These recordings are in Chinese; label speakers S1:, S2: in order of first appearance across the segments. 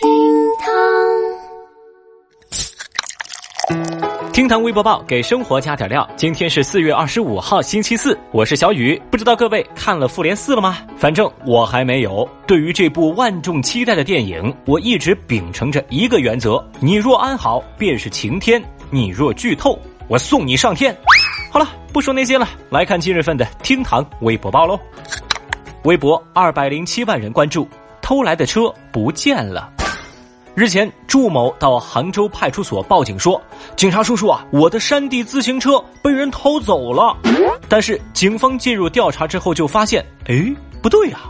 S1: 厅堂厅堂微博报给生活加点料。今天是四月二十五号，星期四，我是小雨。不知道各位看了《复联四》了吗？反正我还没有。对于这部万众期待的电影，我一直秉承着一个原则：你若安好，便是晴天；你若剧透，我送你上天。好了，不说那些了，来看今日份的厅堂微博报喽。微博二百零七万人关注，偷来的车不见了。日前，祝某到杭州派出所报警说：“警察叔叔啊，我的山地自行车被人偷走了。”但是，警方介入调查之后就发现，哎，不对呀，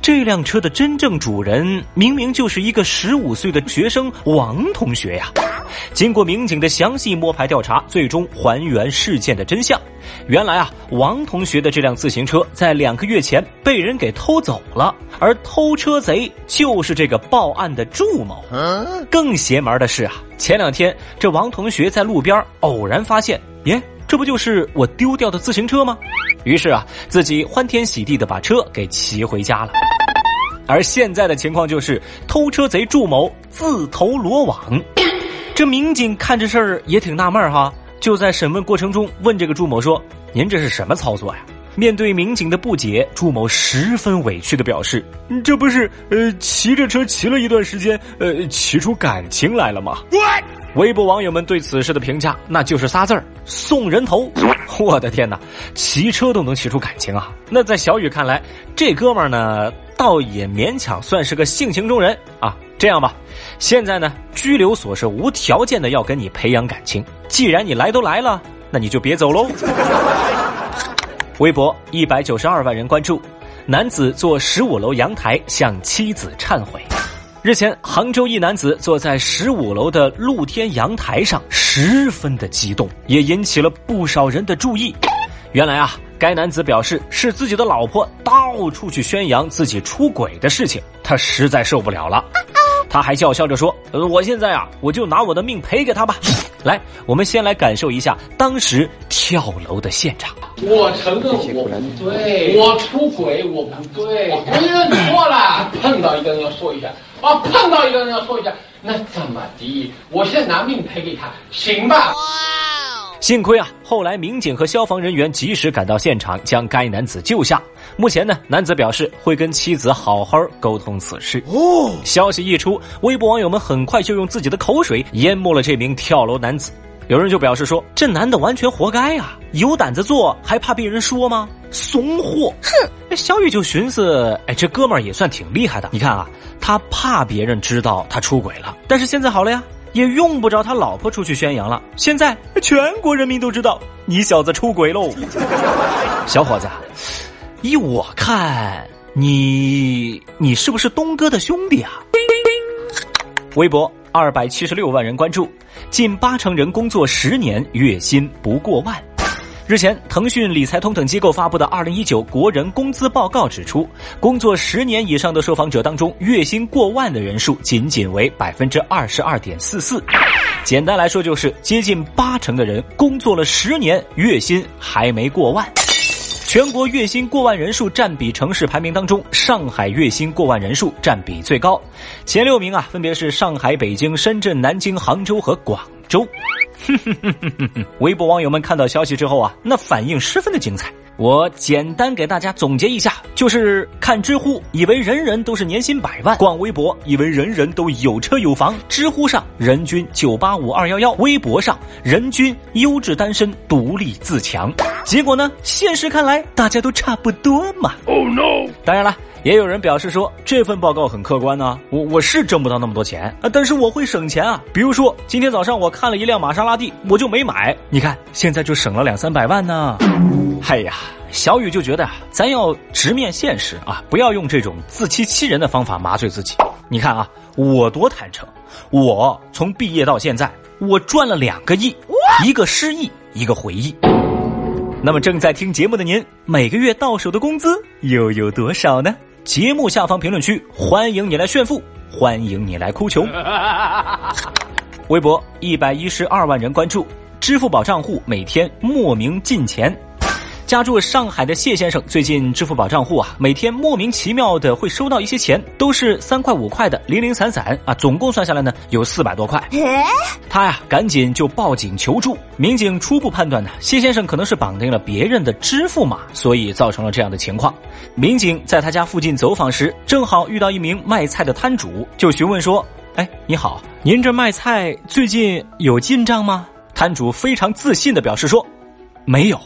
S1: 这辆车的真正主人明明就是一个十五岁的学生王同学呀。经过民警的详细摸排调查，最终还原事件的真相。原来啊，王同学的这辆自行车在两个月前被人给偷走了，而偷车贼就是这个报案的祝某。更邪门的是啊，前两天这王同学在路边偶然发现，耶，这不就是我丢掉的自行车吗？于是啊，自己欢天喜地的把车给骑回家了。而现在的情况就是，偷车贼祝某自投罗网。这民警看这事儿也挺纳闷哈，就在审问过程中问这个祝某说：“您这是什么操作呀？”面对民警的不解，祝某十分委屈的表示：“这不是呃骑着车骑了一段时间，呃骑出感情来了吗？”微博网友们对此事的评价那就是仨字儿：送人头。我的天哪，骑车都能骑出感情啊！那在小雨看来，这哥们儿呢，倒也勉强算是个性情中人啊。这样吧，现在呢，拘留所是无条件的要跟你培养感情。既然你来都来了，那你就别走喽。微博一百九十二万人关注，男子坐十五楼阳台向妻子忏悔。日前，杭州一男子坐在十五楼的露天阳台上，十分的激动，也引起了不少人的注意。原来啊，该男子表示是自己的老婆到处去宣扬自己出轨的事情，他实在受不了了。他还叫嚣着说：“呃，我现在啊，我就拿我的命赔给他吧。”来，我们先来感受一下当时跳楼的现场。
S2: 我承认我不对，我出轨我不对，我认错了。碰到一个人要说一下，啊，碰到一个人要说一下，那怎么的？我现在拿命赔给他，行吧？
S1: 幸亏啊，后来民警和消防人员及时赶到现场，将该男子救下。目前呢，男子表示会跟妻子好好沟通此事。哦，消息一出，微博网友们很快就用自己的口水淹没了这名跳楼男子。有人就表示说：“这男的完全活该呀，有胆子做还怕被人说吗？怂货！”哼，小雨就寻思：“哎，这哥们儿也算挺厉害的。你看啊，他怕别人知道他出轨了，但是现在好了呀。”也用不着他老婆出去宣扬了。现在全国人民都知道你小子出轨喽，小伙子，依我看，你你是不是东哥的兄弟啊？微博二百七十六万人关注，近八成人工作十年月薪不过万。日前，腾讯、理财通等机构发布的《二零一九国人工资报告》指出，工作十年以上的受访者当中，月薪过万的人数仅仅为百分之二十二点四四。简单来说，就是接近八成的人工作了十年，月薪还没过万。全国月薪过万人数占比城市排名当中，上海月薪过万人数占比最高，前六名啊，分别是上海、北京、深圳、南京、杭州和广州。微博网友们看到消息之后啊，那反应十分的精彩。我简单给大家总结一下，就是看知乎以为人人都是年薪百万，逛微博以为人人都有车有房。知乎上人均九八五二幺幺，微博上人均优质单身独立自强。结果呢，现实看来大家都差不多嘛。Oh no！当然了。也有人表示说，这份报告很客观呢，我我是挣不到那么多钱啊，但是我会省钱啊。比如说，今天早上我看了一辆玛莎拉蒂，我就没买，你看现在就省了两三百万呢。哎呀，小雨就觉得啊，咱要直面现实啊，不要用这种自欺欺人的方法麻醉自己。你看啊，我多坦诚，我从毕业到现在，我赚了两个亿，一个失忆，一个回忆。那么正在听节目的您，每个月到手的工资又有多少呢？节目下方评论区，欢迎你来炫富，欢迎你来哭穷。微博一百一十二万人关注，支付宝账户每天莫名进钱。家住上海的谢先生最近支付宝账户啊，每天莫名其妙的会收到一些钱，都是三块五块的，零零散散啊，总共算下来呢有四百多块。他呀，赶紧就报警求助。民警初步判断呢，谢先生可能是绑定了别人的支付码，所以造成了这样的情况。民警在他家附近走访时，正好遇到一名卖菜的摊主，就询问说：“哎，你好，您这卖菜最近有进账吗？”摊主非常自信的表示说：“没有。”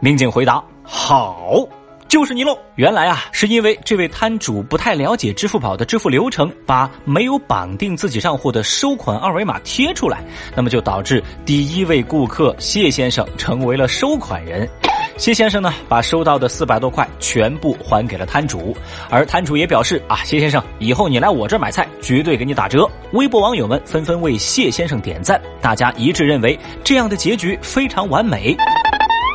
S1: 民警回答：“好，就是你喽。”原来啊，是因为这位摊主不太了解支付宝的支付流程，把没有绑定自己账户的收款二维码贴出来，那么就导致第一位顾客谢先生成为了收款人。谢先生呢，把收到的四百多块全部还给了摊主，而摊主也表示啊，谢先生，以后你来我这儿买菜，绝对给你打折。微博网友们纷纷为谢先生点赞，大家一致认为这样的结局非常完美。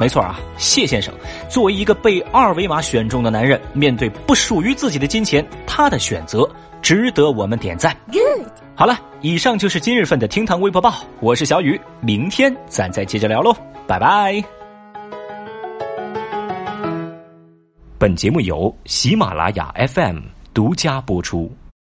S1: 没错啊，谢先生作为一个被二维码选中的男人，面对不属于自己的金钱，他的选择值得我们点赞。Good，好了，以上就是今日份的厅堂微博报，我是小雨，明天咱再接着聊喽，拜拜。本节目由喜马拉雅 FM 独家播出。